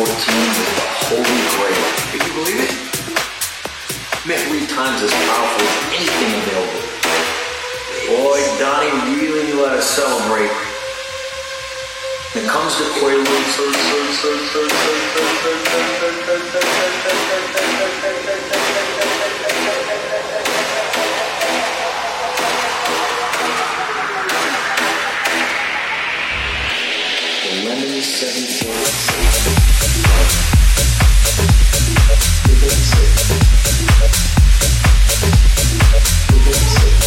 14 is the Holy Grail. Can you believe it? Man, three times as powerful as anything available. Boy, Donnie really knew how to celebrate. When it comes to Quaaludes, seven four. Thank you.